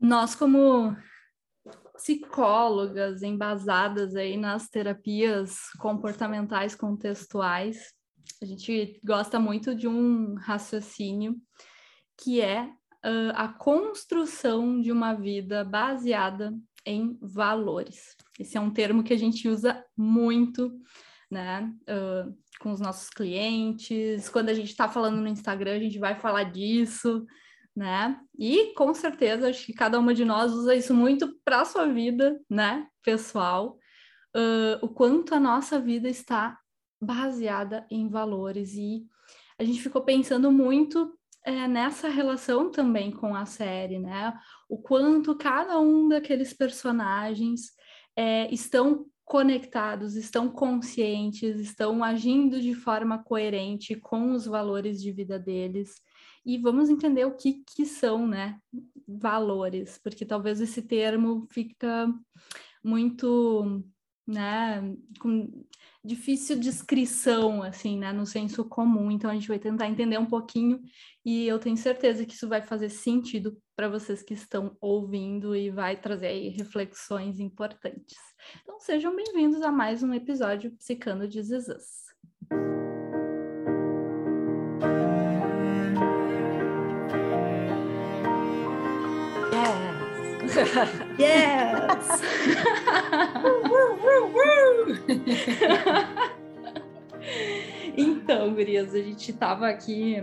Nós, como psicólogas embasadas aí nas terapias comportamentais contextuais, a gente gosta muito de um raciocínio que é uh, a construção de uma vida baseada em valores. Esse é um termo que a gente usa muito, né, uh, com os nossos clientes. Quando a gente está falando no Instagram, a gente vai falar disso, né? E com certeza acho que cada uma de nós usa isso muito para sua vida, né, pessoal. Uh, o quanto a nossa vida está baseada em valores e a gente ficou pensando muito é, nessa relação também com a série, né? O quanto cada um daqueles personagens é, estão conectados, estão conscientes, estão agindo de forma coerente com os valores de vida deles. E vamos entender o que, que são, né, valores, porque talvez esse termo fica muito, né, com difícil descrição, assim, né, no senso comum. Então a gente vai tentar entender um pouquinho e eu tenho certeza que isso vai fazer sentido para vocês que estão ouvindo e vai trazer aí reflexões importantes. Então sejam bem-vindos a mais um episódio Psicando de Zezas. yes! então, gurias, a gente estava aqui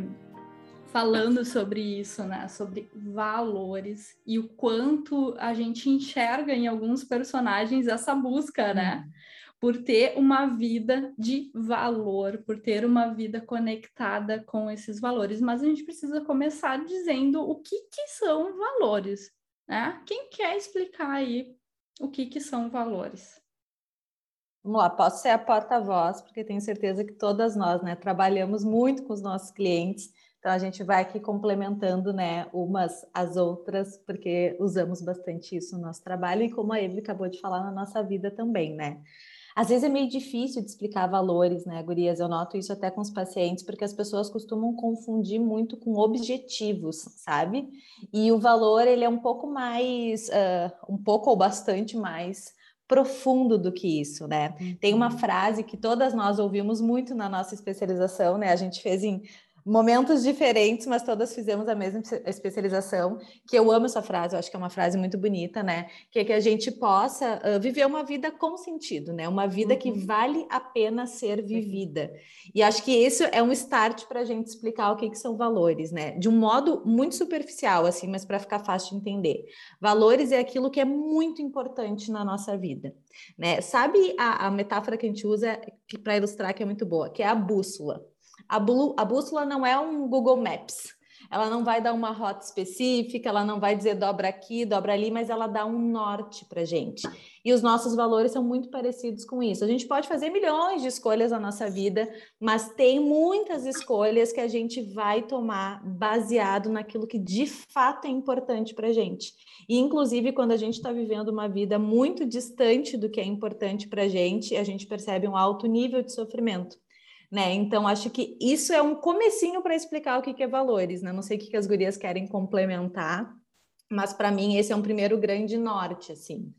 falando sobre isso, né? Sobre valores e o quanto a gente enxerga em alguns personagens essa busca, né? Hum. Por ter uma vida de valor, por ter uma vida conectada com esses valores. Mas a gente precisa começar dizendo o que, que são valores, né? Quem quer explicar aí o que, que são valores? Vamos lá, posso ser a porta-voz, porque tenho certeza que todas nós, né, trabalhamos muito com os nossos clientes, então a gente vai aqui complementando, né, umas às outras, porque usamos bastante isso no nosso trabalho e como a Evelyn acabou de falar na nossa vida também, né? Às vezes é meio difícil de explicar valores, né, gurias? Eu noto isso até com os pacientes, porque as pessoas costumam confundir muito com objetivos, sabe? E o valor, ele é um pouco mais, uh, um pouco ou bastante mais profundo do que isso, né? Tem uma uhum. frase que todas nós ouvimos muito na nossa especialização, né? A gente fez em momentos diferentes, mas todas fizemos a mesma especialização, que eu amo essa frase, eu acho que é uma frase muito bonita, né? Que é que a gente possa uh, viver uma vida com sentido, né? Uma vida uhum. que vale a pena ser vivida. E acho que isso é um start para a gente explicar o que, que são valores, né? De um modo muito superficial, assim, mas para ficar fácil de entender. Valores é aquilo que é muito importante na nossa vida, né? Sabe a, a metáfora que a gente usa para ilustrar que é muito boa, que é a bússola. A, a bússola não é um Google Maps. Ela não vai dar uma rota específica, ela não vai dizer dobra aqui, dobra ali, mas ela dá um norte para gente. E os nossos valores são muito parecidos com isso. A gente pode fazer milhões de escolhas na nossa vida, mas tem muitas escolhas que a gente vai tomar baseado naquilo que de fato é importante para gente. E, inclusive, quando a gente está vivendo uma vida muito distante do que é importante para gente, a gente percebe um alto nível de sofrimento né? Então acho que isso é um comecinho para explicar o que, que é valores, né? Não sei o que, que as gurias querem complementar, mas para mim esse é um primeiro grande norte, assim.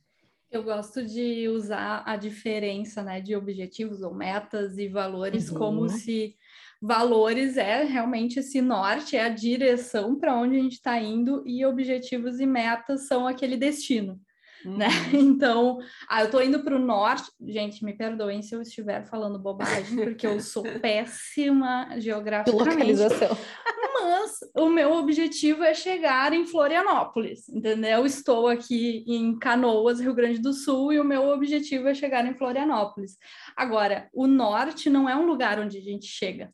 Eu gosto de usar a diferença, né, de objetivos ou metas e valores uhum. como se valores é realmente esse norte, é a direção para onde a gente está indo e objetivos e metas são aquele destino né? Uhum. Então, ah, eu tô indo para o norte. Gente, me perdoem se eu estiver falando bobagem, porque eu sou péssima geograficamente. Localização. Mas o meu objetivo é chegar em Florianópolis, entendeu? Estou aqui em Canoas, Rio Grande do Sul, e o meu objetivo é chegar em Florianópolis. Agora, o norte não é um lugar onde a gente chega.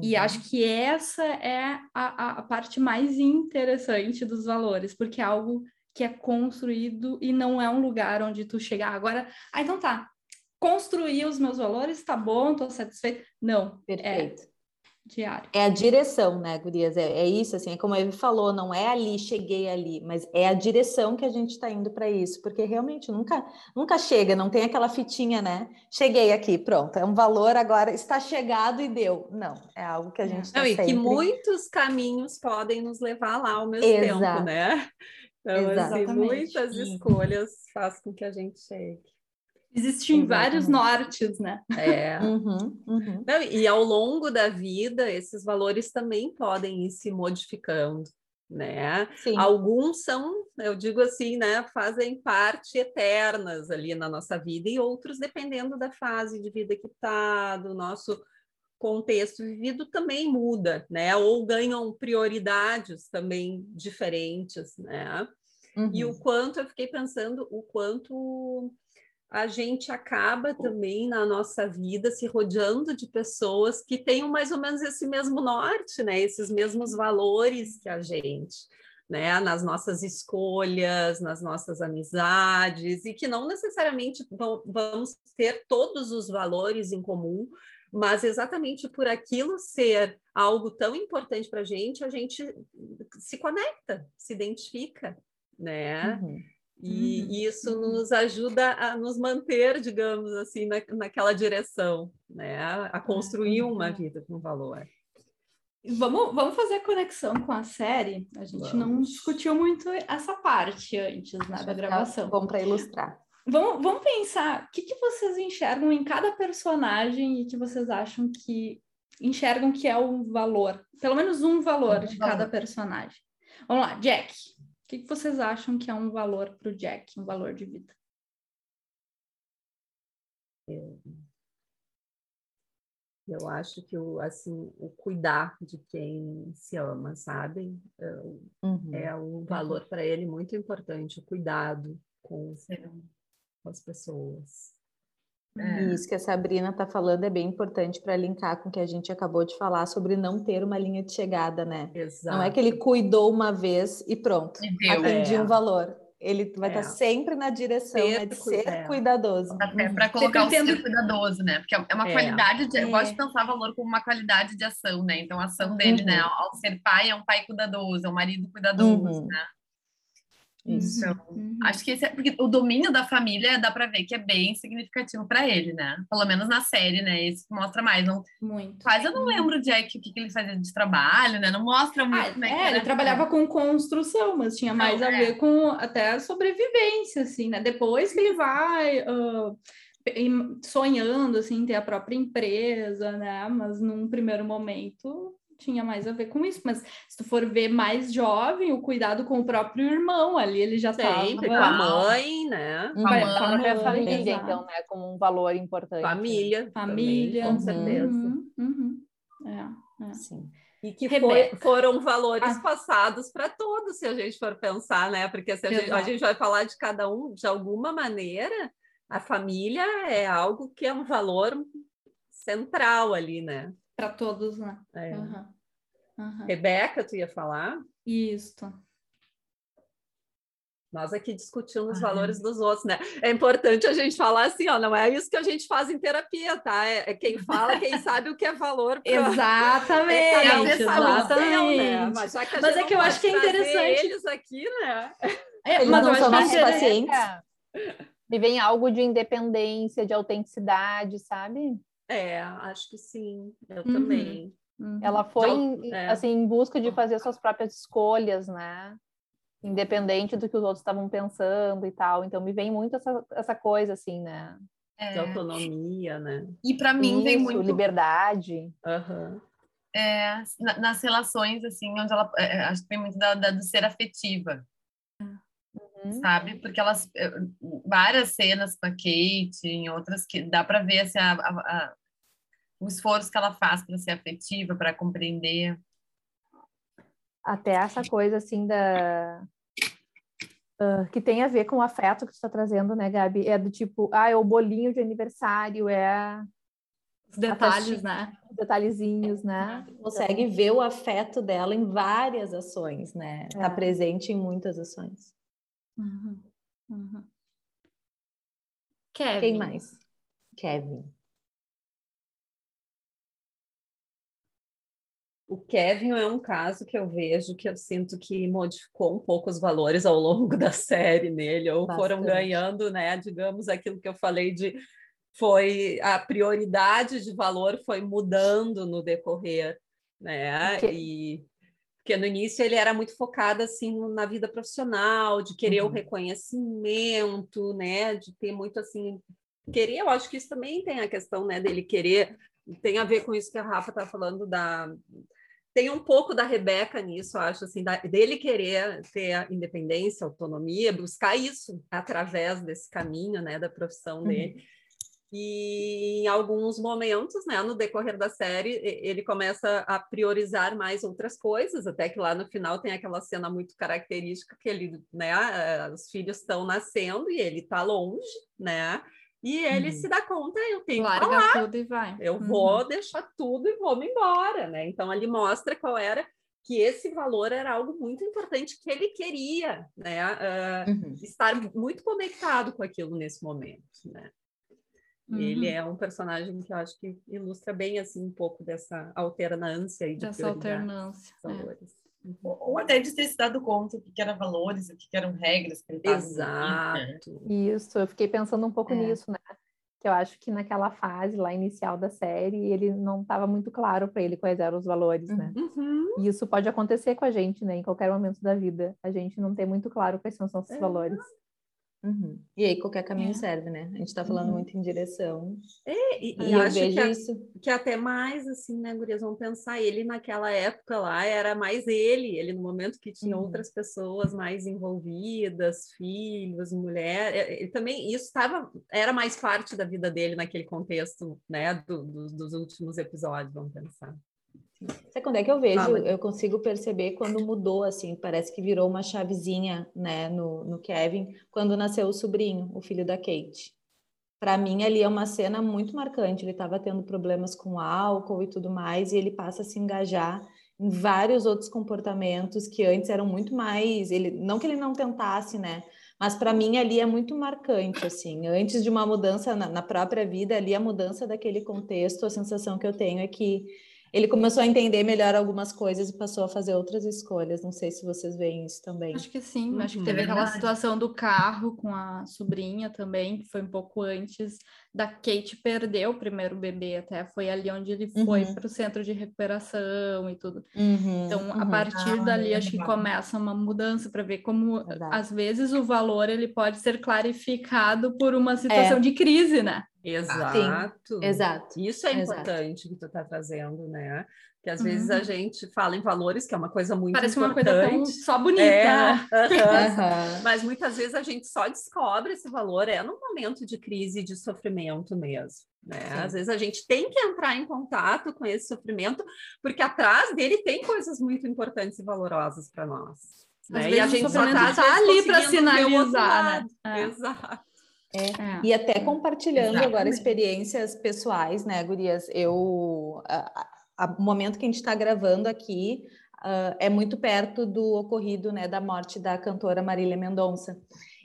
E uhum. acho que essa é a, a parte mais interessante dos valores, porque é algo que é construído e não é um lugar onde tu chegar agora. Ah, então tá. Construir os meus valores, tá bom, tô satisfeito. Não. É Perfeito. É diário. É a direção, né, Gurias? É, é isso, assim, é como ele falou, não é ali, cheguei ali, mas é a direção que a gente está indo para isso, porque realmente nunca, nunca chega, não tem aquela fitinha, né? Cheguei aqui, pronto, é um valor agora, está chegado e deu. Não, é algo que a gente está sempre... E que muitos caminhos podem nos levar lá ao mesmo Exato. tempo, né? Então, assim, muitas escolhas faz com que a gente chegue. Existem vários nortes, né? É. Uhum, uhum. Não, e ao longo da vida, esses valores também podem ir se modificando, né? Sim. Alguns são, eu digo assim, né, fazem parte eternas ali na nossa vida, e outros, dependendo da fase de vida que está, do nosso contexto vivido, também muda, né? Ou ganham prioridades também diferentes, né? Uhum. E o uhum. quanto eu fiquei pensando, o quanto a gente acaba também na nossa vida se rodeando de pessoas que tenham mais ou menos esse mesmo norte, né? Esses mesmos valores que a gente, né? Nas nossas escolhas, nas nossas amizades, e que não necessariamente vamos ter todos os valores em comum, mas exatamente por aquilo ser algo tão importante para a gente, a gente se conecta, se identifica, né? Uhum. E, uhum. isso nos ajuda a nos manter, digamos assim, na, naquela direção, né? A construir uma vida com valor. Vamos, vamos fazer a conexão com a série. A gente vamos. não discutiu muito essa parte antes né, da gravação. Bom para ilustrar. Vamos, vamos pensar, o que, que vocês enxergam em cada personagem e que vocês acham que enxergam que é o valor, pelo menos um valor de cada personagem. Vamos lá, Jack que, que vocês acham que é um valor para o Jack, um valor de vida? Eu, eu acho que o, assim, o cuidar de quem se ama, sabe? É, uhum. é um valor para ele muito importante, o cuidado com, com as pessoas. É. Isso que a Sabrina está falando é bem importante para linkar com o que a gente acabou de falar sobre não ter uma linha de chegada, né? Exato. Não é que ele cuidou uma vez e pronto, atendi é. um valor. Ele vai é. estar tá sempre na direção né, de ser é. cuidadoso. Até para colocar o ser cuidadoso, né? Porque é uma é. qualidade de. Eu gosto de pensar valor como uma qualidade de ação, né? Então, a ação dele, né? uhum. né? Ao ser pai, é um pai cuidadoso, é um marido cuidadoso, uhum. né? Isso. Então, uhum. acho que esse é porque o domínio da família dá para ver que é bem significativo para ele, né? Pelo menos na série, né? Isso mostra mais. Não, muito. Quase eu não lembro o Jack o que, que ele fazia de trabalho, né? Não mostra muito ah, como é, é ele trabalhava com construção, mas tinha mais não, a é. ver com até sobrevivência, assim, né? Depois que ele vai. Uh, sonhando assim ter a própria empresa, né? Mas num primeiro momento tinha mais a ver com isso, mas se tu for ver mais jovem, o cuidado com o próprio irmão ali, ele já Sempre, com a mãe, né? Com a, mãe, com a própria família, então, né? Como um valor importante. Família. Família. Também, com certeza. Uhum, uhum. É, é. Sim. E que foi, foram valores ah. passados para todos, se a gente for pensar, né? Porque se a gente, a gente vai falar de cada um de alguma maneira, a família é algo que é um valor central ali, né? Para todos, né? É. Uhum. Uhum. Rebeca, tu ia falar? Isso. Nós aqui discutimos os valores dos outros, né? É importante a gente falar assim, ó, não é isso que a gente faz em terapia, tá? É, é quem fala, quem sabe o que é valor. Pra... Exatamente, é, exatamente. né? Mas, Mas é que eu acho que é interessante. Eles aqui, né? É, eles mas não são nossos pacientes. Vivem algo de independência, de autenticidade, sabe? É, acho que sim, eu uhum. também. Uhum. Ela foi em, é. assim em busca de fazer suas próprias escolhas, né? Independente do que os outros estavam pensando e tal. Então me vem muito essa, essa coisa assim, né? É. De autonomia, né? E para mim Isso, vem muito liberdade. Uhum. É, nas relações assim, onde ela é, é, acho que vem muito da, da do ser afetiva. Uhum. Sabe? Porque elas eh, várias cenas com a Kate, em outras que dá para ver assim, a, a, a o esforço que ela faz para ser afetiva, para compreender. Até essa coisa assim da uh, que tem a ver com o afeto que tu está trazendo, né, Gabi? É do tipo, ah, é o bolinho de aniversário, é os detalhes, né? Os detalhezinhos, né? Consegue ver o afeto dela em várias ações, né? Está é. presente em muitas ações. Uhum. Uhum. Kevin. Quem mais? Kevin. O Kevin é um caso que eu vejo que eu sinto que modificou um pouco os valores ao longo da série nele, ou Bastante. foram ganhando, né? Digamos aquilo que eu falei de foi a prioridade de valor foi mudando no decorrer, né? E Porque no início ele era muito focado assim na vida profissional, de querer uhum. o reconhecimento, né? De ter muito assim querer. Eu acho que isso também tem a questão, né? Dele querer tem a ver com isso que a Rafa está falando da tem um pouco da Rebeca nisso, acho assim, da, dele querer ter a independência, autonomia, buscar isso através desse caminho, né, da profissão uhum. dele. E em alguns momentos, né, no decorrer da série, ele começa a priorizar mais outras coisas, até que lá no final tem aquela cena muito característica que ele, né, os filhos estão nascendo e ele está longe, né? E ele uhum. se dá conta, eu tenho Larga que falar, tudo e vai. Eu uhum. vou deixar tudo e vou me embora, né? Então ali mostra qual era que esse valor era algo muito importante que ele queria, né? Uh, uhum. Estar muito conectado com aquilo nesse momento, né? Ele uhum. é um personagem que eu acho que ilustra bem assim um pouco dessa alternância e de dessa alternância. É. Valores. É. Ou até de ter se dado conta o que eram valores, o que eram regras. Que ele Exato. Isso, eu fiquei pensando um pouco é. nisso, né? Que eu acho que naquela fase lá inicial da série, ele não estava muito claro para ele quais eram os valores, né? Uhum. E isso pode acontecer com a gente, né? Em qualquer momento da vida. A gente não tem muito claro quais são os nossos é. valores. Uhum. E aí qualquer caminho é. serve, né? A gente está falando uhum. muito em direção. É, e, e eu acho que, isso. que até mais assim, né, Gurias, vamos pensar, ele naquela época lá era mais ele, ele no momento que tinha uhum. outras pessoas mais envolvidas, filhos, mulher, ele também isso estava, era mais parte da vida dele naquele contexto, né, do, do, dos últimos episódios, vamos pensar. Sabe quando é que eu vejo? Ah, eu consigo perceber quando mudou, assim, parece que virou uma chavezinha, né, no, no Kevin, quando nasceu o sobrinho, o filho da Kate. Para mim, ali é uma cena muito marcante. Ele estava tendo problemas com álcool e tudo mais, e ele passa a se engajar em vários outros comportamentos que antes eram muito mais. Ele, não que ele não tentasse, né? Mas para mim ali é muito marcante, assim. Antes de uma mudança na, na própria vida, ali a mudança daquele contexto, a sensação que eu tenho é que ele começou a entender melhor algumas coisas e passou a fazer outras escolhas. Não sei se vocês veem isso também. Acho que sim, acho que teve é aquela situação do carro com a sobrinha também, que foi um pouco antes da Kate perder o primeiro bebê, até foi ali onde ele foi uhum. para o centro de recuperação e tudo. Uhum, então, uhum. a partir ah, dali, é acho que começa uma mudança para ver como, Verdade. às vezes, o valor ele pode ser clarificado por uma situação é. de crise, né? Exato. Sim, exato. Isso é exato. importante que tu está trazendo, né? Que às uhum. vezes a uhum. gente fala em valores, que é uma coisa muito Parece importante. Parece uma coisa tão só bonita, é, né? uhum. Mas muitas vezes a gente só descobre esse valor é no momento de crise de sofrimento mesmo. Né? Às vezes a gente tem que entrar em contato com esse sofrimento, porque atrás dele tem coisas muito importantes e valorosas para nós. Né? E a gente só está tá ali para sinalizar. Né? É. Exato. É. É. E até compartilhando Exatamente. agora experiências pessoais, né, Gurias? Eu, o momento que a gente está gravando aqui uh, é muito perto do ocorrido, né, da morte da cantora Marília Mendonça.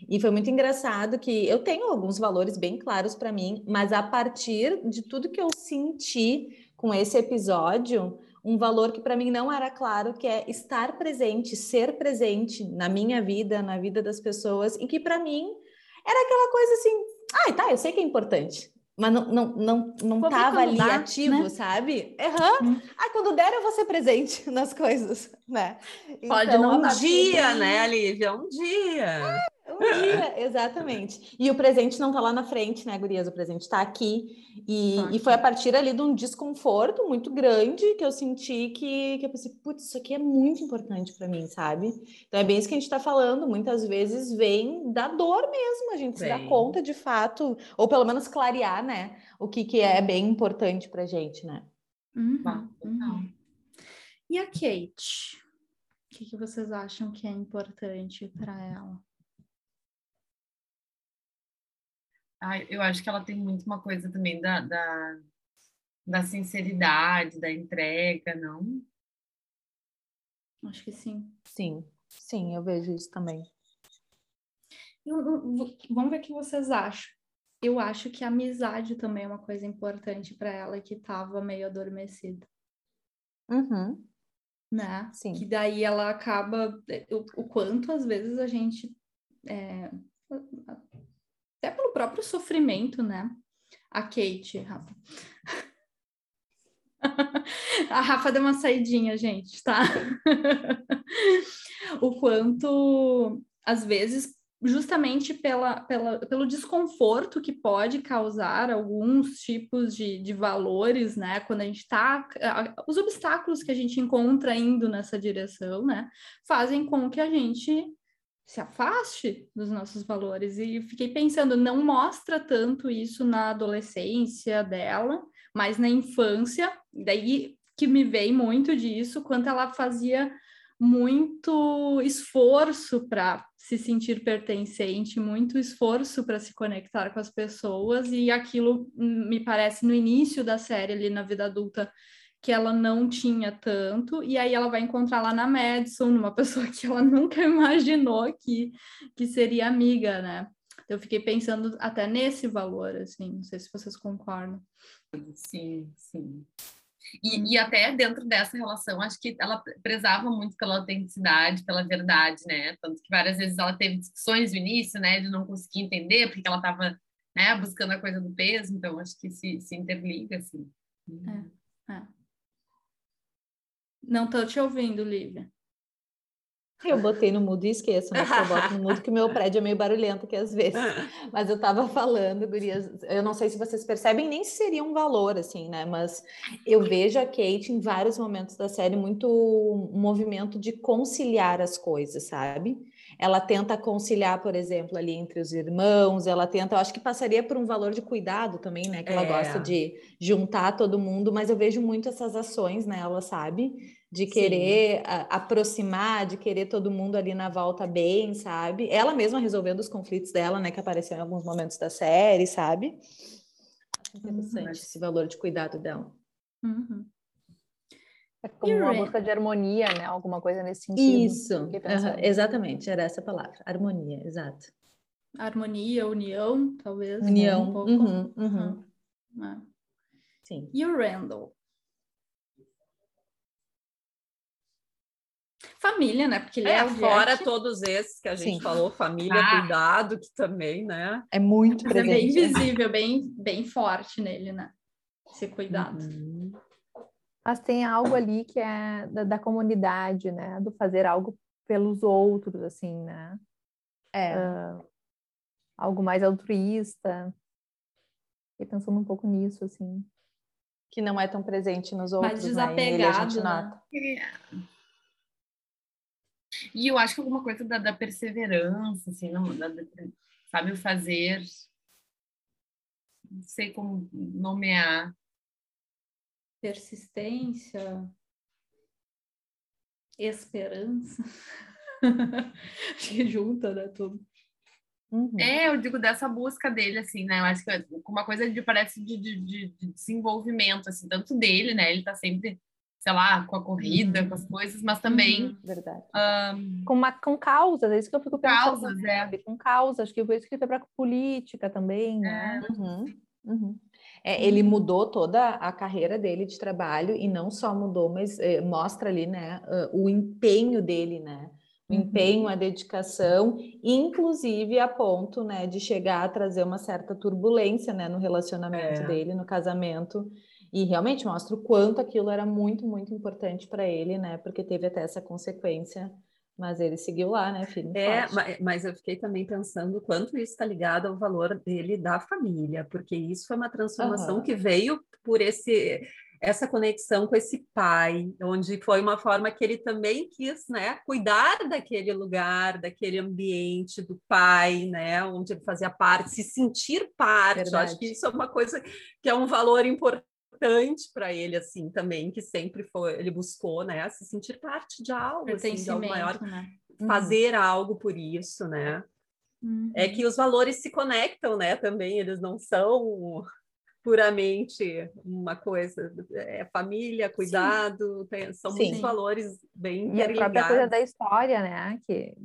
E foi muito engraçado que eu tenho alguns valores bem claros para mim, mas a partir de tudo que eu senti com esse episódio, um valor que para mim não era claro, que é estar presente, ser presente na minha vida, na vida das pessoas, e que para mim era aquela coisa assim, ai, ah, tá, eu sei que é importante, mas não, não, não, não tava ali dá, ativo, né? sabe? Uhum. Hum. Ah, quando der eu vou ser presente nas coisas, né? Pode então, não um dia, né, Lívia? Um dia. É, um dia, exatamente. E o presente não está lá na frente, né, Gurias? O presente está aqui. E, e foi a partir ali de um desconforto muito grande que eu senti que, que eu pensei, putz, isso aqui é muito importante para mim, sabe? Então é bem isso que a gente está falando. Muitas vezes vem da dor mesmo, a gente bem. se dá conta de fato, ou pelo menos clarear, né, o que, que é bem importante pra gente, né? Uhum, uhum. E a Kate? O que, que vocês acham que é importante para ela? Ah, eu acho que ela tem muito uma coisa também da, da, da sinceridade, da entrega, não? Acho que sim. Sim, sim, eu vejo isso também. Eu, eu, vamos ver o que vocês acham. Eu acho que a amizade também é uma coisa importante para ela que estava meio adormecida. Uhum. Né? Sim. Que daí ela acaba. O, o quanto às vezes a gente. É, até pelo próprio sofrimento, né? A Kate, Rafa. A Rafa deu uma saidinha, gente, tá? o quanto, às vezes, justamente pela, pela, pelo desconforto que pode causar alguns tipos de, de valores, né? Quando a gente está. Os obstáculos que a gente encontra indo nessa direção, né? Fazem com que a gente se afaste dos nossos valores. E fiquei pensando, não mostra tanto isso na adolescência dela, mas na infância, daí que me veio muito disso, quanto ela fazia muito esforço para se sentir pertencente, muito esforço para se conectar com as pessoas, e aquilo me parece no início da série, ali na vida adulta, que ela não tinha tanto, e aí ela vai encontrar lá na Madison, numa pessoa que ela nunca imaginou que, que seria amiga, né? Eu fiquei pensando até nesse valor, assim, não sei se vocês concordam. Sim, sim. E, e, até dentro dessa relação, acho que ela prezava muito pela autenticidade, pela verdade, né? Tanto que várias vezes ela teve discussões no início, né? De não conseguir entender porque ela estava né, buscando a coisa do peso, então acho que se, se interliga, assim. É, é. Não estou te ouvindo, Lívia. Eu botei no mudo e esqueço, mas eu boto no mudo que meu prédio é meio barulhento aqui às vezes. Mas eu estava falando, gurias, eu não sei se vocês percebem nem se seria um valor, assim, né? Mas eu vejo a Kate em vários momentos da série muito um movimento de conciliar as coisas, sabe? Ela tenta conciliar, por exemplo, ali entre os irmãos, ela tenta, eu acho que passaria por um valor de cuidado também, né? Que ela é. gosta de juntar todo mundo, mas eu vejo muito essas ações nela, sabe? De querer a, aproximar, de querer todo mundo ali na volta bem, sabe? Ela mesma resolvendo os conflitos dela, né, que apareceu em alguns momentos da série, sabe? Interessante uhum. esse valor de cuidado dela. Uhum. É como uma busca de harmonia, né? Alguma coisa nesse sentido. Isso, uhum. exatamente, era essa palavra, harmonia, exato. Harmonia, união, talvez. União, um pouco. Uhum, uhum. É. Sim. E o Randall? Família, né? Porque ele é, é fora todos esses que a gente Sim. falou, família, ah. cuidado, que também, né? É muito presente. É bem visível, bem, bem forte nele, né? Ser cuidado. Uhum. Mas tem algo ali que é da, da, comunidade, né? Do fazer algo pelos outros, assim, né? É. Uh, algo mais altruísta. Fiquei pensando um pouco nisso, assim. Que não é tão presente nos outros, mais desapegado, né? nota. Né? E eu acho que alguma coisa da, da perseverança, assim, não, da, sabe, o fazer, não sei como nomear. Persistência, esperança. acho que junta, né, tudo. Uhum. É, eu digo dessa busca dele, assim, né? Eu acho que é uma coisa de parece de, de, de, desenvolvimento, assim, tanto dele, né? Ele tá sempre sei lá, com a corrida, uhum. com as coisas, mas também. Uhum, verdade. Um, com, uma, com causas, é isso que eu fico pensando. Causas, é. Com causas, acho que foi foi para política também, né? É. Uhum, uhum. É, ele mudou toda a carreira dele de trabalho e não só mudou, mas eh, mostra ali, né, uh, o empenho dele, né? O uhum. empenho, a dedicação, inclusive a ponto, né, de chegar a trazer uma certa turbulência, né, no relacionamento é. dele, no casamento. E realmente mostra o quanto aquilo era muito, muito importante para ele, né? Porque teve até essa consequência, mas ele seguiu lá, né, filho? É, mas, mas eu fiquei também pensando quanto isso está ligado ao valor dele da família, porque isso foi uma transformação uhum. que veio por esse essa conexão com esse pai, onde foi uma forma que ele também quis, né, cuidar daquele lugar, daquele ambiente do pai, né, onde ele fazia parte, se sentir parte. Eu acho que isso é uma coisa que é um valor importante importante para ele assim também que sempre foi ele buscou né se sentir parte de algo assim, de algo maior né? fazer uhum. algo por isso né uhum. é que os valores se conectam né também eles não são puramente uma coisa é família cuidado tem, são Sim. muitos valores bem e a própria coisa da história né que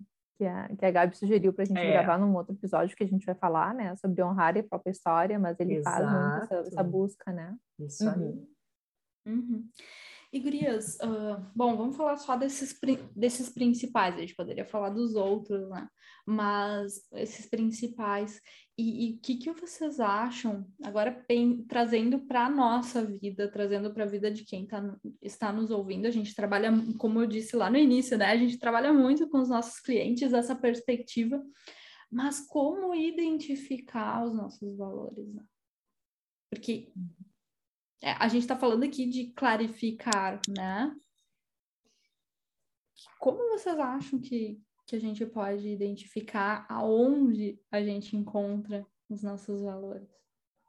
que a, que a Gabi sugeriu para a gente é. gravar num outro episódio que a gente vai falar, né, sobre honrar a própria história, mas ele Exato. faz muito essa, essa, busca, né? Isso aí. Uhum. E gurias, uh, bom, vamos falar só desses, desses principais, a gente poderia falar dos outros, né? Mas esses principais. E o que, que vocês acham, agora trazendo para a nossa vida, trazendo para a vida de quem tá, está nos ouvindo, a gente trabalha, como eu disse lá no início, né? A gente trabalha muito com os nossos clientes essa perspectiva, mas como identificar os nossos valores, né? Porque é, a gente está falando aqui de clarificar, né? Como vocês acham que, que a gente pode identificar aonde a gente encontra os nossos valores?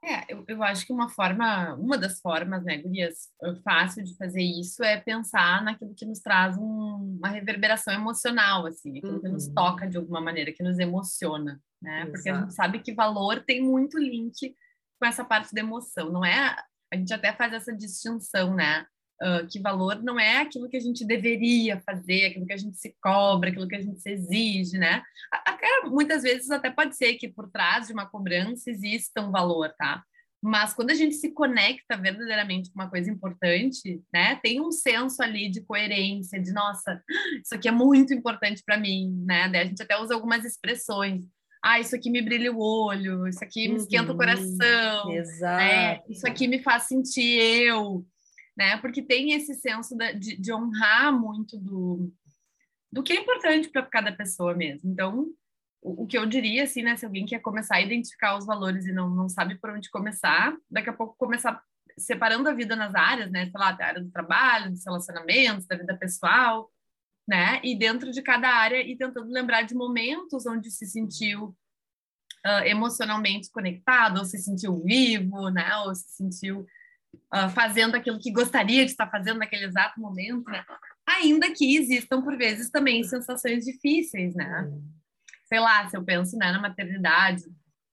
É, eu, eu acho que uma forma, uma das formas, né, Gurias, fácil de fazer isso é pensar naquilo que nos traz um, uma reverberação emocional, assim, aquilo uhum. que nos uhum. toca de alguma maneira, que nos emociona, né? Exato. Porque a gente sabe que valor tem muito link com essa parte da emoção, não é a gente até faz essa distinção, né? Uh, que valor não é aquilo que a gente deveria fazer, aquilo que a gente se cobra, aquilo que a gente se exige, né? Até, muitas vezes até pode ser que por trás de uma cobrança exista um valor, tá? Mas quando a gente se conecta verdadeiramente com uma coisa importante, né? Tem um senso ali de coerência, de nossa, isso aqui é muito importante para mim, né? Daí a gente até usa algumas expressões ah, isso aqui me brilha o olho, isso aqui me esquenta uhum, o coração, exato. Né? isso aqui me faz sentir eu, né? Porque tem esse senso de, de honrar muito do, do que é importante para cada pessoa mesmo. Então, o, o, que eu diria, assim, né? Se alguém quer começar a identificar os valores e não, não sabe por onde começar, daqui a pouco começar separando a vida nas áreas, né? Sei lá, da área do trabalho, dos relacionamentos, da vida pessoal, né? E dentro de cada área e tentando lembrar de momentos onde se sentiu uh, emocionalmente conectado, ou se sentiu vivo, né? Ou se sentiu uh, fazendo aquilo que gostaria de estar fazendo naquele exato momento, né? Ainda que existam por vezes também sensações difíceis, né? Sei lá, se eu penso né, na maternidade,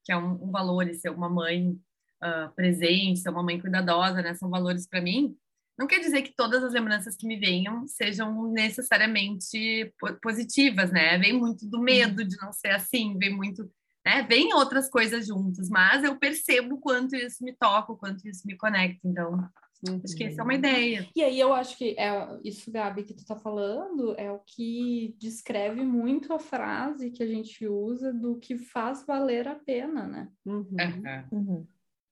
que é um, um valor, e ser uma mãe uh, presente, ser uma mãe cuidadosa, né? São valores para mim não quer dizer que todas as lembranças que me venham sejam necessariamente positivas, né? Vem muito do medo de não ser assim, vem muito, né? Vem outras coisas juntas, mas eu percebo quanto isso me toca, quanto isso me conecta. Então, Uhum. Acho que essa é uma ideia. E aí eu acho que é isso, Gabi, que tu tá falando, é o que descreve muito a frase que a gente usa do que faz valer a pena, né? Uhum. Uhum.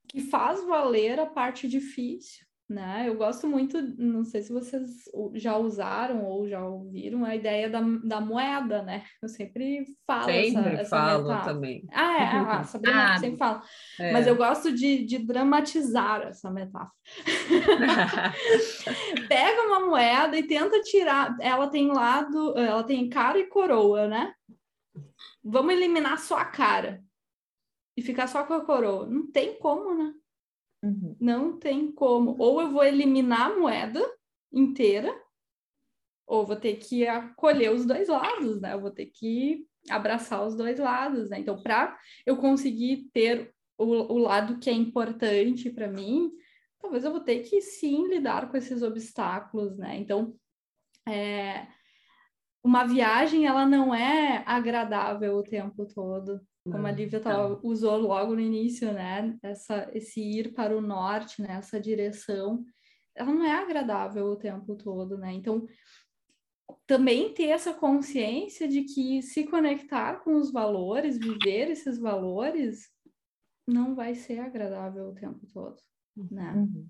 Que faz valer a parte difícil né? Eu gosto muito, não sei se vocês já usaram ou já ouviram a ideia da, da moeda, né? Eu sempre falo sempre essa, essa falo metáfora. também. Ah, é, ah, Sabrina ah, sempre fala. É. Mas eu gosto de, de dramatizar essa metáfora. Pega uma moeda e tenta tirar, ela tem lado, ela tem cara e coroa, né? Vamos eliminar só a cara e ficar só com a coroa. Não tem como, né? Uhum. Não tem como. Ou eu vou eliminar a moeda inteira, ou vou ter que acolher os dois lados, né? Eu vou ter que abraçar os dois lados, né? Então, para eu conseguir ter o, o lado que é importante para mim, talvez eu vou ter que sim lidar com esses obstáculos, né? Então, é, uma viagem ela não é agradável o tempo todo como a Lívia tava, usou logo no início, né? Essa, esse ir para o norte, né? Essa direção, ela não é agradável o tempo todo, né? Então, também ter essa consciência de que se conectar com os valores, viver esses valores, não vai ser agradável o tempo todo, né? Uhum.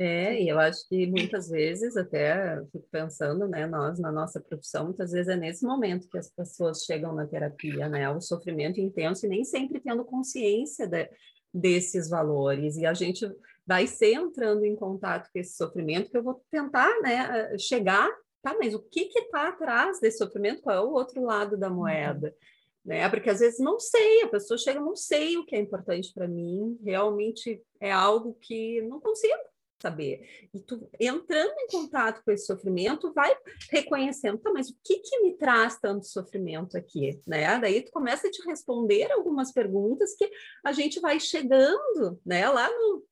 É, e eu acho que muitas vezes, até fico pensando, né, nós na nossa profissão, muitas vezes é nesse momento que as pessoas chegam na terapia, né, o sofrimento intenso e nem sempre tendo consciência de, desses valores, e a gente vai ser entrando em contato com esse sofrimento, que eu vou tentar, né, chegar, tá, mas o que que tá atrás desse sofrimento, qual é o outro lado da uhum. moeda? Né? Porque às vezes não sei, a pessoa chega, não sei o que é importante para mim, realmente é algo que não consigo saber. E tu entrando em contato com esse sofrimento, vai reconhecendo, tá, mas o que que me traz tanto sofrimento aqui, né? Daí tu começa a te responder algumas perguntas que a gente vai chegando, né, lá no,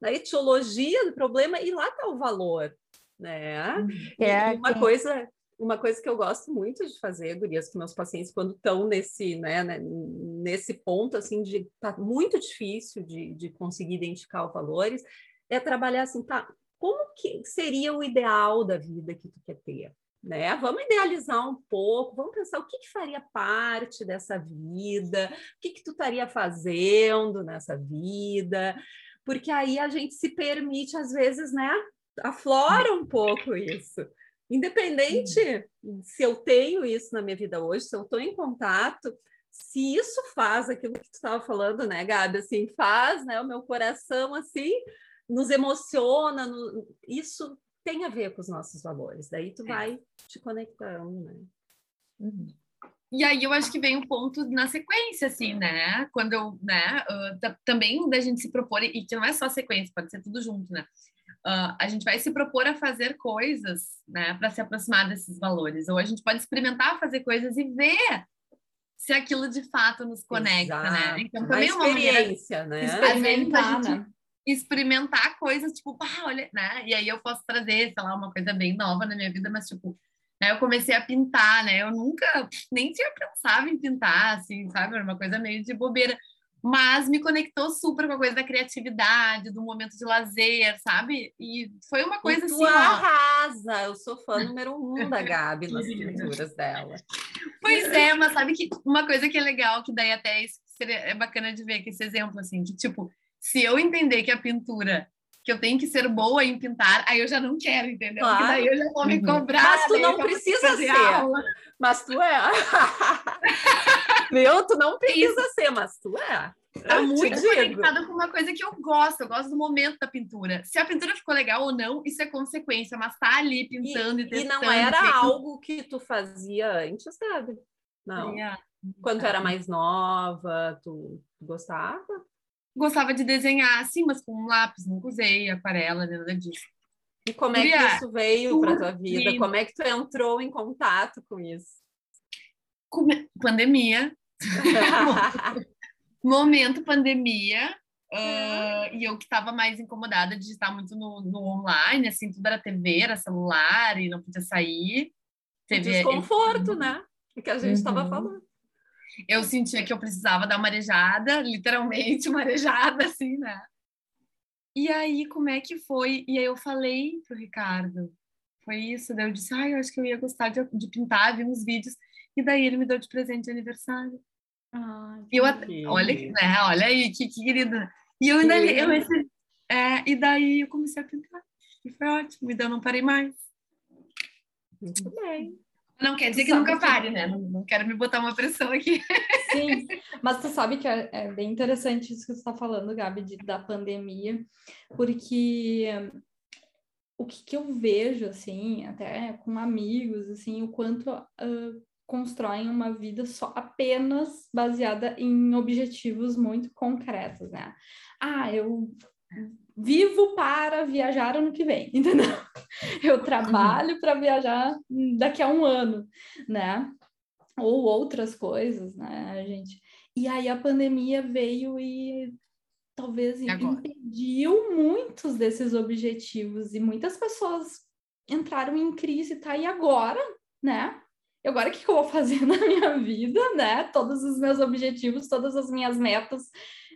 na etiologia do problema e lá tá o valor, né? Uhum. É, uma coisa uma coisa que eu gosto muito de fazer, Gurias, com meus pacientes, quando estão nesse, né, né, nesse ponto, assim, de tá muito difícil de, de conseguir identificar os valores, é trabalhar assim, tá? como que seria o ideal da vida que tu quer ter? Né? Vamos idealizar um pouco, vamos pensar o que, que faria parte dessa vida, o que, que tu estaria fazendo nessa vida, porque aí a gente se permite, às vezes, né, aflora um pouco isso. Independente se eu tenho isso na minha vida hoje, se eu estou em contato, se isso faz aquilo que tu estava falando, né, Gabi, assim, faz, né, o meu coração, assim, nos emociona, no... isso tem a ver com os nossos valores, daí tu é. vai te conectando, né. Uhum. E aí eu acho que vem o um ponto na sequência, assim, né? Quando eu, né, uh, também da gente se propor, e que não é só sequência, pode ser tudo junto, né? Uh, a gente vai se propor a fazer coisas, né, para se aproximar desses valores, ou a gente pode experimentar fazer coisas e ver se aquilo de fato nos conecta, né? Exato. né? Então também é uma experiência, maneira, né? Experimentar, né? Experimentar coisas, tipo, ah, olha, né? E aí eu posso trazer, sei lá, uma coisa bem nova na minha vida, mas tipo, né, eu comecei a pintar, né? Eu nunca nem tinha pensado em pintar, assim, sabe? Era uma coisa meio de bobeira mas me conectou super com a coisa da criatividade, do momento de lazer, sabe? E foi uma coisa e tu assim. arrasa! Eu sou fã número um da Gabi nas pinturas dela. Pois é, mas sabe que uma coisa que é legal, que daí até é bacana de ver que esse exemplo, assim, que tipo, se eu entender que a pintura que eu tenho que ser boa em pintar, aí eu já não quero, entendeu? Claro. Porque daí eu já vou me uhum. cobrar. Mas tu não precisa ser. Aula. Mas tu é. Meu, tu não precisa Isso. ser, mas tu é. Tá muito conectada com uma coisa que eu gosto, eu gosto do momento da pintura. Se a pintura ficou legal ou não, isso é consequência, mas tá ali pintando e, e testando. E não era algo que tu fazia antes, sabe? Não. É. Quando tu era mais nova, tu gostava? Gostava de desenhar, sim, mas com lápis, nunca usei aquarela, nada disso. E como é que isso veio para tua vida? Como é que tu entrou em contato com isso? Pandemia. Momento pandemia. Uh, e eu que estava mais incomodada de estar muito no, no, online, assim, tudo era TV, era celular e não podia sair. Teve desconforto, né? O que a gente estava uhum. falando. Eu sentia que eu precisava dar uma arejada, literalmente uma arejada, assim, né? E aí, como é que foi? E aí eu falei pro Ricardo, foi isso. Daí eu disse, ah, eu acho que eu ia gostar de, de pintar, vi uns vídeos. E daí ele me deu de presente de aniversário. Ah, eu, olha, né, olha aí, que, que querida. E eu ainda, eu, esse, é, e daí eu comecei a pintar. E foi ótimo, e daí eu não parei mais. Muito bem. Não quer dizer que nunca pare, né? Não, não, quero me botar uma pressão aqui. Sim, mas tu sabe que é, é bem interessante isso que você está falando, Gabi, de, da pandemia, porque o que, que, eu vejo, assim, até com amigos, assim, o quanto uh, constroem uma vida só apenas baseada em objetivos muito concretos, né? Ah, eu vivo para viajar ano que vem, entendeu? Eu trabalho para viajar daqui a um ano, né? Ou outras coisas, né, gente? E aí a pandemia veio e talvez impediu muitos desses objetivos e muitas pessoas entraram em crise, tá? E agora, né? E agora o que eu vou fazer na minha vida, né? Todos os meus objetivos, todas as minhas metas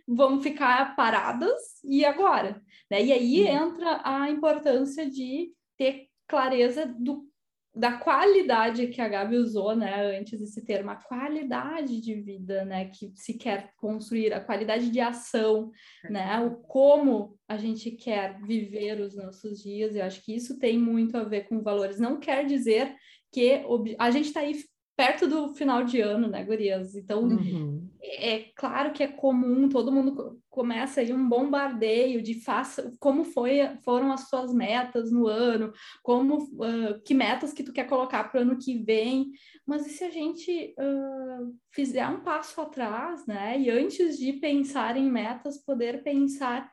vão ficar paradas e agora? Né? E aí uhum. entra a importância de ter clareza do, da qualidade que a Gabi usou, né, antes desse termo, a qualidade de vida, né, que se quer construir, a qualidade de ação, né, o como a gente quer viver os nossos dias, eu acho que isso tem muito a ver com valores, não quer dizer que a gente está aí perto do final de ano, né, gurias? Então, uhum. é claro que é comum, todo mundo começa aí um bombardeio de faça, como foi, foram as suas metas no ano, como, uh, que metas que tu quer colocar para o ano que vem, mas e se a gente uh, fizer um passo atrás, né, e antes de pensar em metas, poder pensar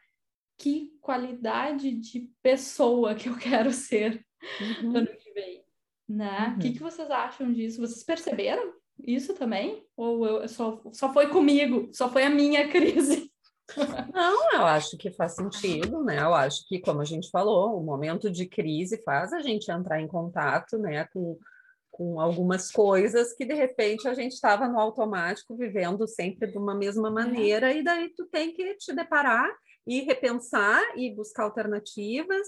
que qualidade de pessoa que eu quero ser uhum. ano que né? O uhum. que, que vocês acham disso? Vocês perceberam isso também? Ou eu, só, só foi comigo? Só foi a minha crise? Não, eu acho que faz sentido, né? Eu acho que, como a gente falou, o momento de crise faz a gente entrar em contato, né, com, com algumas coisas que de repente a gente estava no automático, vivendo sempre de uma mesma é. maneira, é. e daí tu tem que te deparar e repensar e buscar alternativas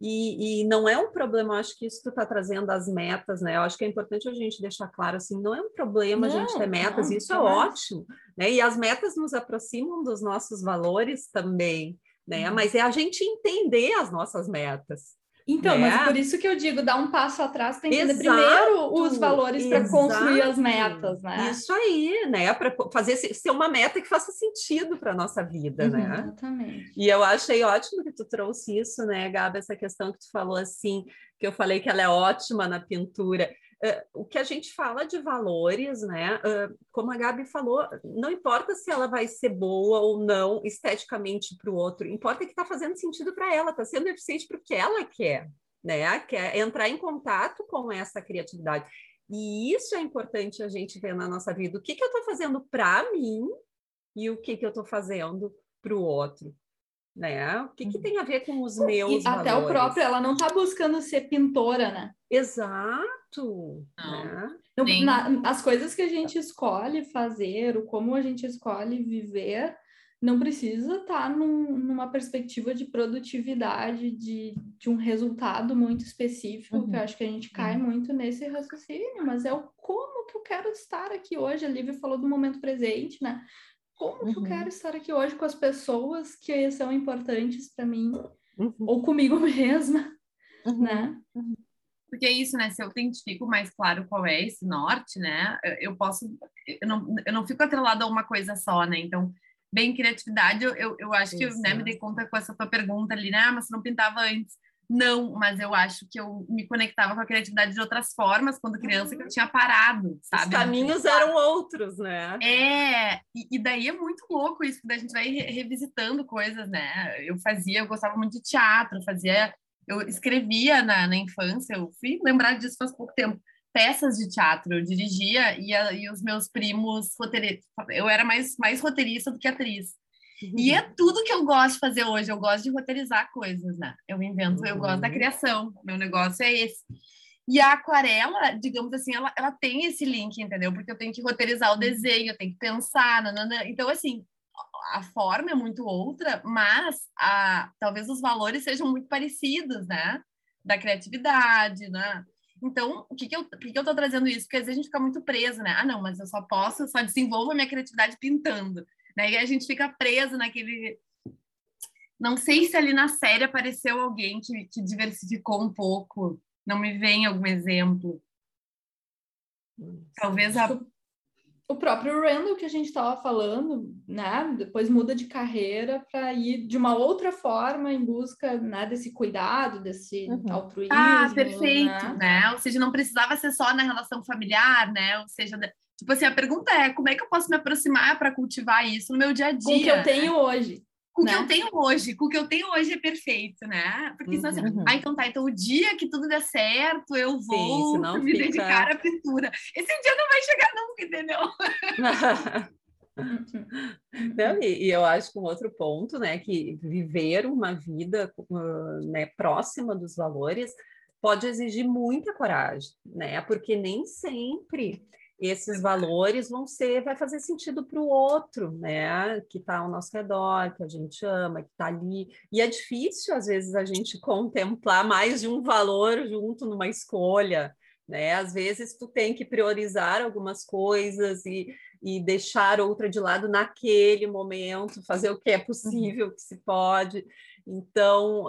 E, e, não é um problema, eu acho que isso tu está trazendo as metas, né? Eu acho que é importante a gente deixar claro assim, não é um problema não, a gente ter metas, não, isso é ótimo, né? E as metas nos aproximam dos nossos valores também, né? Uhum. Mas é a gente entender as nossas metas. Então, né? mas por isso que eu digo, dar um passo atrás para entender exato, primeiro os valores para construir as metas, né? Isso aí, né? Para fazer ser uma meta que faça sentido para nossa vida, uhum, né? Exatamente. E eu achei ótimo que tu trouxe isso, né, Gabi, essa questão que tu falou assim, que eu falei que ela é ótima na pintura. Uh, o que a gente fala de valores, né? Como a Gabi falou, não importa se ela vai ser boa ou não esteticamente para o outro, importa que está fazendo sentido para ela, está sendo eficiente para o que ela quer, né? Quer entrar em contato com essa criatividade. E isso é importante a gente ver na nossa vida. O que, que eu estou fazendo para mim e o que, que eu estou fazendo para o outro né? O que, que uhum. tem a ver com os meus e Até o próprio, ela não está buscando ser pintora, né? Exato. Né? Então, na, as coisas que a gente escolhe fazer, o como a gente escolhe viver, não precisa estar tá num, numa perspectiva de produtividade, de, de um resultado muito específico, uhum. que eu acho que a gente cai uhum. muito nesse raciocínio, mas é o como que eu quero estar aqui hoje. A Lívia falou do momento presente, né? Como uhum. que eu quero uhum. estar aqui hoje com as pessoas que são importantes para mim, uhum. ou comigo mesma, uhum. né? Uhum. Porque é isso, né? Se eu identifico mais claro qual é esse norte, né? Eu posso... Eu não, eu não fico atrelado a uma coisa só, né? Então, bem criatividade, eu, eu, eu acho que eu né, me dei conta com essa tua pergunta ali, né? Ah, mas você não pintava antes. Não, mas eu acho que eu me conectava com a criatividade de outras formas quando criança que eu tinha parado, sabe? Os caminhos eram outros, né? É, e, e, daí é muito louco isso, porque a gente vai revisitando coisas, né? Eu fazia, eu gostava muito de teatro, fazia, eu escrevia na, na infância, eu fui lembrar disso faz pouco tempo, peças de teatro, eu dirigia e, a, e os meus primos roteiristas, eu era mais, mais roteirista do que atriz. E é tudo que eu gosto de fazer hoje. Eu gosto de roteirizar coisas, né? Eu invento, eu gosto da uhum. criação. Meu negócio é esse. E a aquarela, digamos assim, ela, ela tem esse link, entendeu? Porque eu tenho que roteirizar o uhum. desenho, eu tenho que pensar. Nanana. Então, assim, a forma é muito outra, mas a, talvez os valores sejam muito parecidos, né? Da criatividade, né? Então, o que que eu, o que que eu tô trazendo isso? Porque às vezes a gente fica muito preso, né? Ah, não, mas eu só posso, só desenvolvo a minha criatividade pintando. Né? E a gente fica preso naquele. Não sei se ali na série apareceu alguém que, que diversificou um pouco. Não me vem algum exemplo. Talvez a... O próprio Randall que a gente estava falando, né? Depois muda de carreira para ir de uma outra forma em busca né, desse cuidado, desse uhum. altruísmo. Ah, perfeito, né? né? Ou seja, não precisava ser só na relação familiar, né? Ou seja, Tipo assim, a pergunta é como é que eu posso me aproximar para cultivar isso no meu dia a dia? Com o que eu tenho hoje. Com o né? que eu tenho hoje. Com o que eu tenho hoje é perfeito, né? Porque senão assim, uhum. ah, então tá, então o dia que tudo der certo, eu vou Sim, me fica... dedicar à pintura. Esse dia não vai chegar nunca, entendeu? Não, e, e, eu acho que um outro ponto, né, que viver uma vida uh, né, próxima dos valores pode exigir muita coragem, né? Porque nem sempre esses valores vão ser, vai fazer sentido para o outro, né? Que está ao nosso redor, que a gente ama, que está ali. E é difícil, às vezes, a gente contemplar mais de um valor junto numa escolha, né? Às vezes tu tem que priorizar algumas coisas e, e deixar outra de lado naquele momento, fazer o que é possível, o que se pode. Então,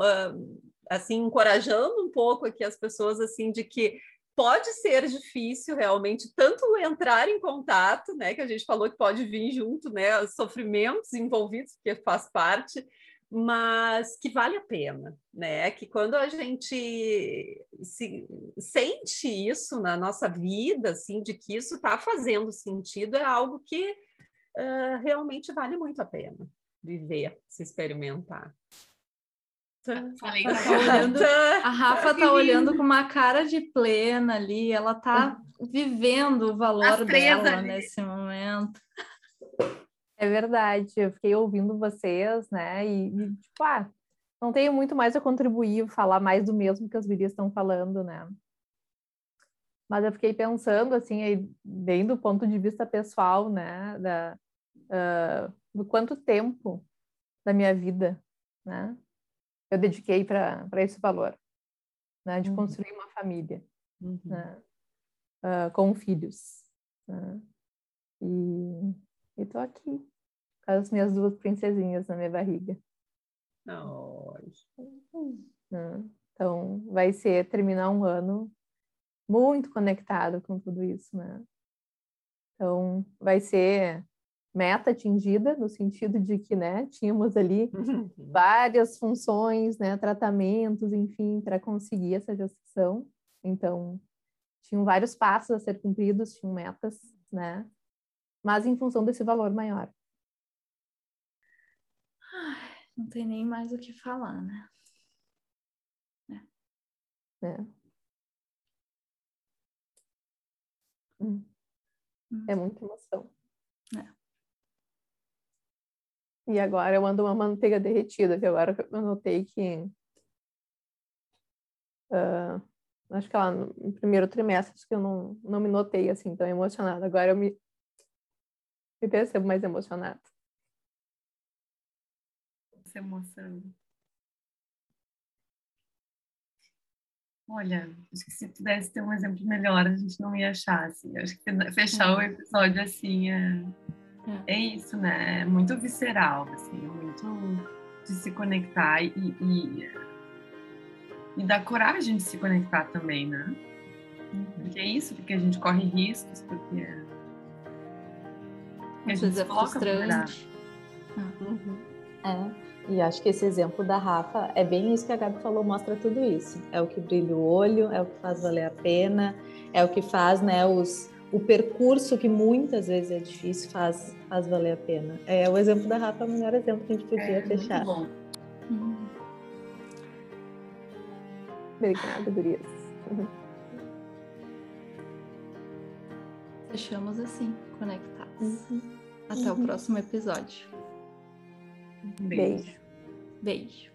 assim, encorajando um pouco aqui as pessoas, assim, de que pode ser difícil realmente tanto entrar em contato, né, que a gente falou que pode vir junto, né, os sofrimentos envolvidos, porque faz parte, mas que vale a pena, né? Que quando a gente se, sente isso na nossa vida, assim, de que isso está fazendo sentido, é algo que uh, realmente vale muito a pena viver, se experimentar. Falei, tá olhando, a Rafa tá olhando com uma cara de plena ali, ela tá vivendo o valor dela ali. nesse momento. É verdade, eu fiquei ouvindo vocês, né? E, e, tipo, ah, não tenho muito mais a contribuir, falar mais do mesmo que as gurias estão falando, né? Mas eu fiquei pensando, assim, bem do ponto de vista pessoal, né? Da, uh, do quanto tempo da minha vida, né? Eu dediquei para esse valor, né? De uhum. construir uma família, uhum. né? Uh, com filhos. Né? E estou aqui com as minhas duas princesinhas na minha barriga. Oh. Então, vai ser terminar um ano muito conectado com tudo isso, né? Então, vai ser meta atingida, no sentido de que, né, tínhamos ali várias funções, né, tratamentos, enfim, para conseguir essa gestação. Então, tinham vários passos a ser cumpridos, tinham metas, né, mas em função desse valor maior. Ai, não tem nem mais o que falar, né? É. É, hum. é muita emoção. É. E agora eu ando uma manteiga derretida, que agora eu notei que. Uh, acho que lá no primeiro trimestre acho que eu não, não me notei assim tão emocionada. Agora eu me, me percebo mais emocionada. Essa emoção. Olha, acho que se pudesse ter um exemplo melhor, a gente não ia achar. Assim. Acho que fechar o uhum. episódio assim é é. é isso, né? É muito visceral, assim, é muito de se conectar e, e, e dar coragem de se conectar também, né? Uhum. Porque é isso, porque a gente corre riscos, porque, porque a gente se é frustrante. Uhum. É. E acho que esse exemplo da Rafa é bem isso que a Gabi falou, mostra tudo isso. É o que brilha o olho, é o que faz valer a pena, é o que faz, né, os, o percurso que muitas vezes é difícil faz, faz valer a pena. É o exemplo da Rafa, é o melhor exemplo que a gente podia é, fechar. Muito bom. Uhum. Obrigada, Gurias. Fechamos assim, conectados. Uhum. Até uhum. o próximo episódio. Beijo. Beijo.